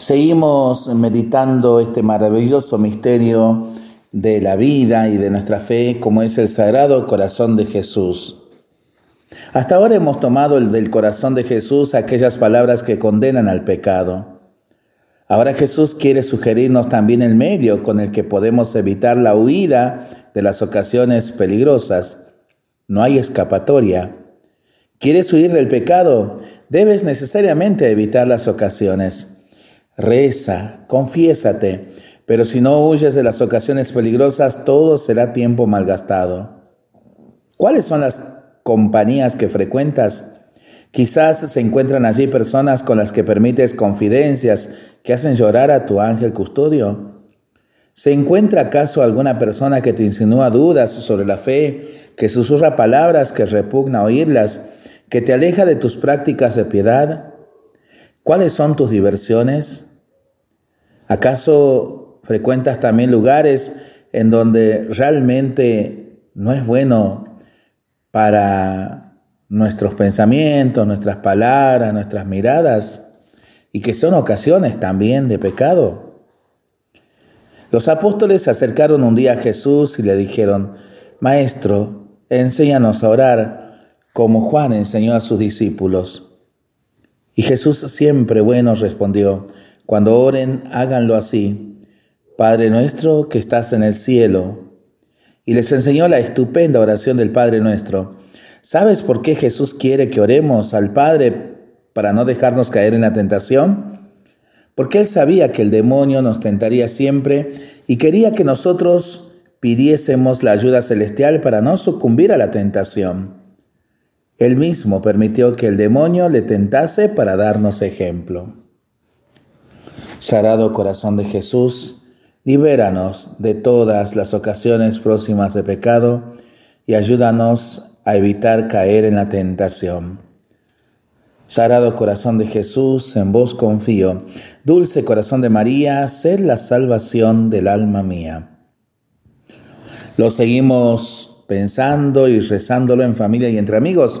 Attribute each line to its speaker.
Speaker 1: Seguimos meditando este maravilloso misterio de la vida y de nuestra fe, como es el Sagrado Corazón de Jesús. Hasta ahora hemos tomado el del corazón de Jesús aquellas palabras que condenan al pecado. Ahora Jesús quiere sugerirnos también el medio con el que podemos evitar la huida de las ocasiones peligrosas. No hay escapatoria. ¿Quieres huir del pecado? Debes necesariamente evitar las ocasiones reza, confiésate, pero si no huyes de las ocasiones peligrosas, todo será tiempo malgastado. ¿Cuáles son las compañías que frecuentas? Quizás se encuentran allí personas con las que permites confidencias que hacen llorar a tu ángel custodio. ¿Se encuentra acaso alguna persona que te insinúa dudas sobre la fe, que susurra palabras que repugna oírlas, que te aleja de tus prácticas de piedad? ¿Cuáles son tus diversiones? ¿Acaso frecuentas también lugares en donde realmente no es bueno para nuestros pensamientos, nuestras palabras, nuestras miradas, y que son ocasiones también de pecado? Los apóstoles se acercaron un día a Jesús y le dijeron, Maestro, enséñanos a orar como Juan enseñó a sus discípulos. Y Jesús siempre bueno respondió, cuando oren, háganlo así. Padre nuestro que estás en el cielo. Y les enseñó la estupenda oración del Padre nuestro. ¿Sabes por qué Jesús quiere que oremos al Padre para no dejarnos caer en la tentación? Porque Él sabía que el demonio nos tentaría siempre y quería que nosotros pidiésemos la ayuda celestial para no sucumbir a la tentación. Él mismo permitió que el demonio le tentase para darnos ejemplo. Sagrado Corazón de Jesús, libéranos de todas las ocasiones próximas de pecado y ayúdanos a evitar caer en la tentación. Sagrado Corazón de Jesús, en vos confío. Dulce Corazón de María, sed la salvación del alma mía. Lo seguimos pensando y rezándolo en familia y entre amigos.